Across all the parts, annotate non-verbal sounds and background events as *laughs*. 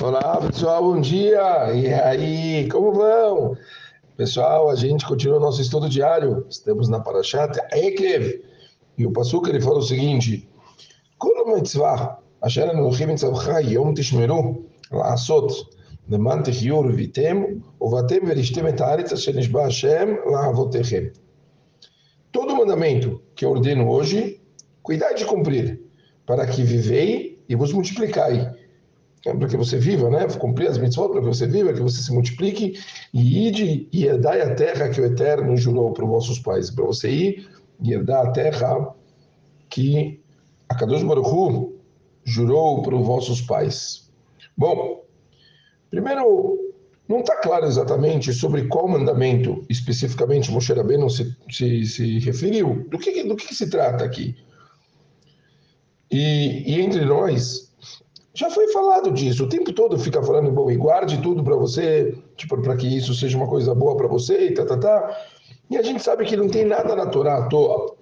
Olá, pessoal, bom dia! E aí, como vão? Pessoal, a gente continua nosso estudo diário. Estamos na Parashat Ekev. E o Pasuk ele fala o seguinte: Kol mitzvah asher anuchim mitzvah yom tishmeru לעשות למען תחיו ורביתם ובאתם ורשתם את הארץ אשר נשבע השם לאבותיכם. Todo mandamento que eu ordeno hoje, cuidai de cumprir, para que vivei e vos multiplicai é para que você viva, né? Cumprir as mitzvot para que você viva, que você se multiplique e ide e herdai a terra que o Eterno jurou para os vossos pais, para você ir e herdar a terra que a Kadosh Baruch Hu jurou para os vossos pais. Bom, primeiro, não está claro exatamente sobre qual mandamento especificamente Moshe Rabbeinu se, se, se referiu. Do que, do que se trata aqui? E, e entre nós, já foi falado disso, o tempo todo fica falando, bom, e guarde tudo para você, tipo, para que isso seja uma coisa boa para você, e tá, tá, tá. E a gente sabe que não tem nada na Torá à toa.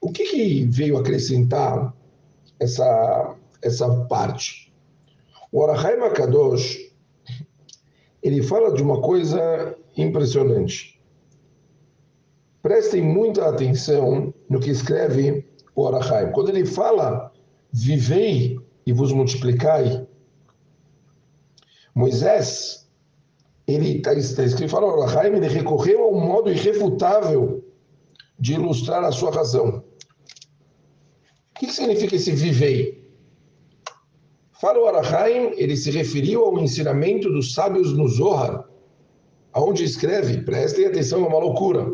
O que, que veio acrescentar essa, essa parte? O Arahai Makadosh, ele fala de uma coisa impressionante. Prestem muita atenção no que escreve o Arahai. Quando ele fala, vivei e vos multiplicai. Moisés, ele está tá escrito, fala, Raim, ele recorreu a um modo irrefutável de ilustrar a sua razão. O que significa esse vivei? Fala o Arahaim, ele se referiu ao ensinamento dos sábios no Zohar, aonde escreve, prestem atenção, é uma loucura,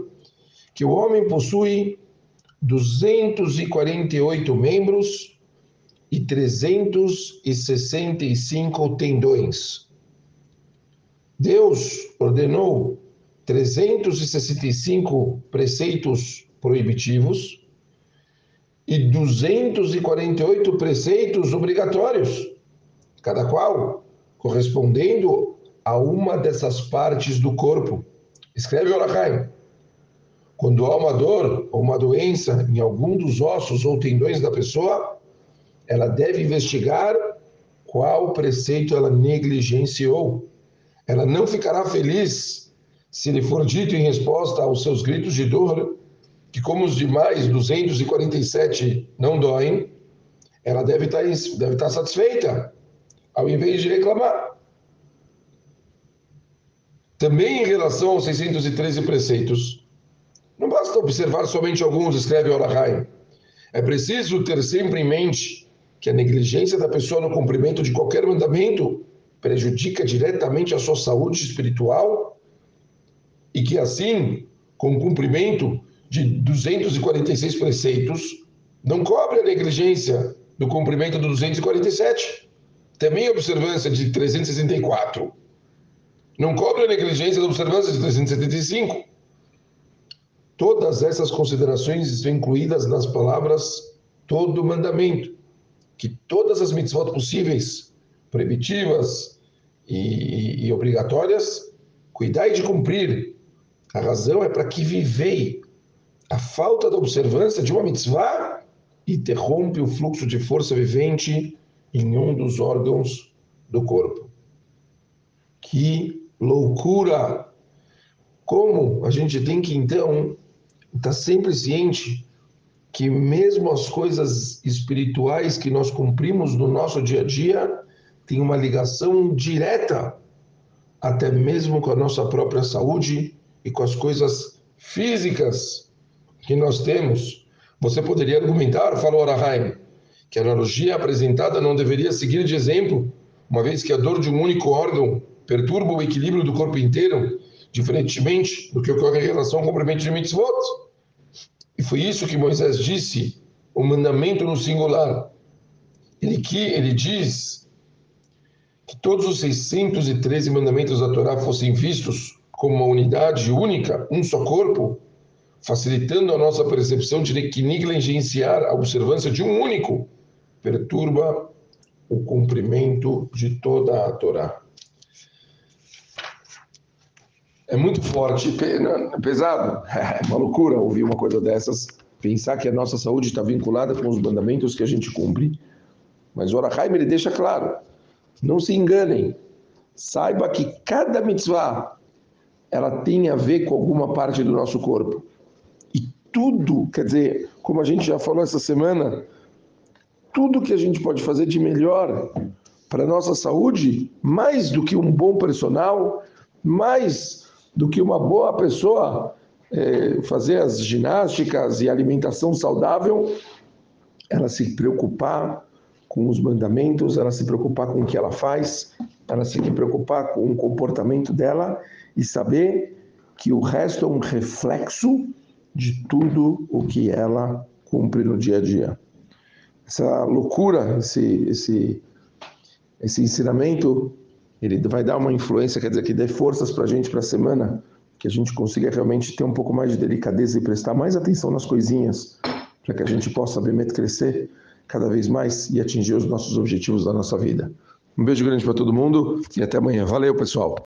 que o homem possui 248 membros e 365 tendões. Deus ordenou 365 preceitos proibitivos e 248 preceitos obrigatórios, cada qual correspondendo a uma dessas partes do corpo. Escreve o Orahaim. Quando há uma dor ou uma doença em algum dos ossos ou tendões da pessoa, ela deve investigar qual preceito ela negligenciou. Ela não ficará feliz se lhe for dito em resposta aos seus gritos de dor que, como os demais 247 não doem, ela deve estar, deve estar satisfeita, ao invés de reclamar. Também em relação aos 613 preceitos, não basta observar somente alguns, escreve Orahai. É preciso ter sempre em mente que a negligência da pessoa no cumprimento de qualquer mandamento prejudica diretamente a sua saúde espiritual e que assim, com o cumprimento de 246 preceitos, não cobre a negligência do cumprimento do 247, também a observância de 364. Não cobre a negligência da observância de 375. Todas essas considerações estão incluídas nas palavras todo mandamento que todas as mitzvot possíveis, proibitivas e, e obrigatórias, cuidai de cumprir. A razão é para que vivei. A falta da observância de uma mitzvah interrompe o fluxo de força vivente em um dos órgãos do corpo. Que loucura! Como a gente tem que então estar tá sempre ciente que mesmo as coisas espirituais que nós cumprimos no nosso dia a dia têm uma ligação direta até mesmo com a nossa própria saúde e com as coisas físicas que nós temos. Você poderia argumentar, falou Arahaim, que a analogia apresentada não deveria seguir de exemplo, uma vez que a dor de um único órgão perturba o equilíbrio do corpo inteiro, diferentemente do que ocorre em relação ao cumprimento de mitzvot. E foi isso que Moisés disse, o mandamento no singular. Ele, que, ele diz que todos os 613 mandamentos da Torá fossem vistos como uma unidade única, um só corpo, facilitando a nossa percepção de que negligenciar a observância de um único perturba o cumprimento de toda a Torá é muito forte, pesado. *laughs* É uma loucura ouvir uma coisa dessas, pensar que a nossa saúde está vinculada com os mandamentos que a gente cumpre. Mas o Orahaim ele deixa claro, Não se enganem. Saiba que cada mitzvah ela tem a ver com alguma parte do nosso corpo. E tudo, quer dizer, como a gente já falou essa semana, tudo que a gente pode fazer de melhor para a nossa saúde, mais do que um bom personal, mais do que uma boa pessoa é, fazer as ginásticas e alimentação saudável, ela se preocupar com os mandamentos, ela se preocupar com o que ela faz, ela se preocupar com o comportamento dela e saber que o resto é um reflexo de tudo o que ela cumpre no dia a dia. Essa loucura, esse, esse, esse ensinamento, ele vai dar uma influência, quer dizer, que dê forças para a gente para a semana, que a gente consiga realmente ter um pouco mais de delicadeza e prestar mais atenção nas coisinhas, para que a gente possa, obviamente, crescer cada vez mais e atingir os nossos objetivos da nossa vida. Um beijo grande para todo mundo e até amanhã. Valeu, pessoal!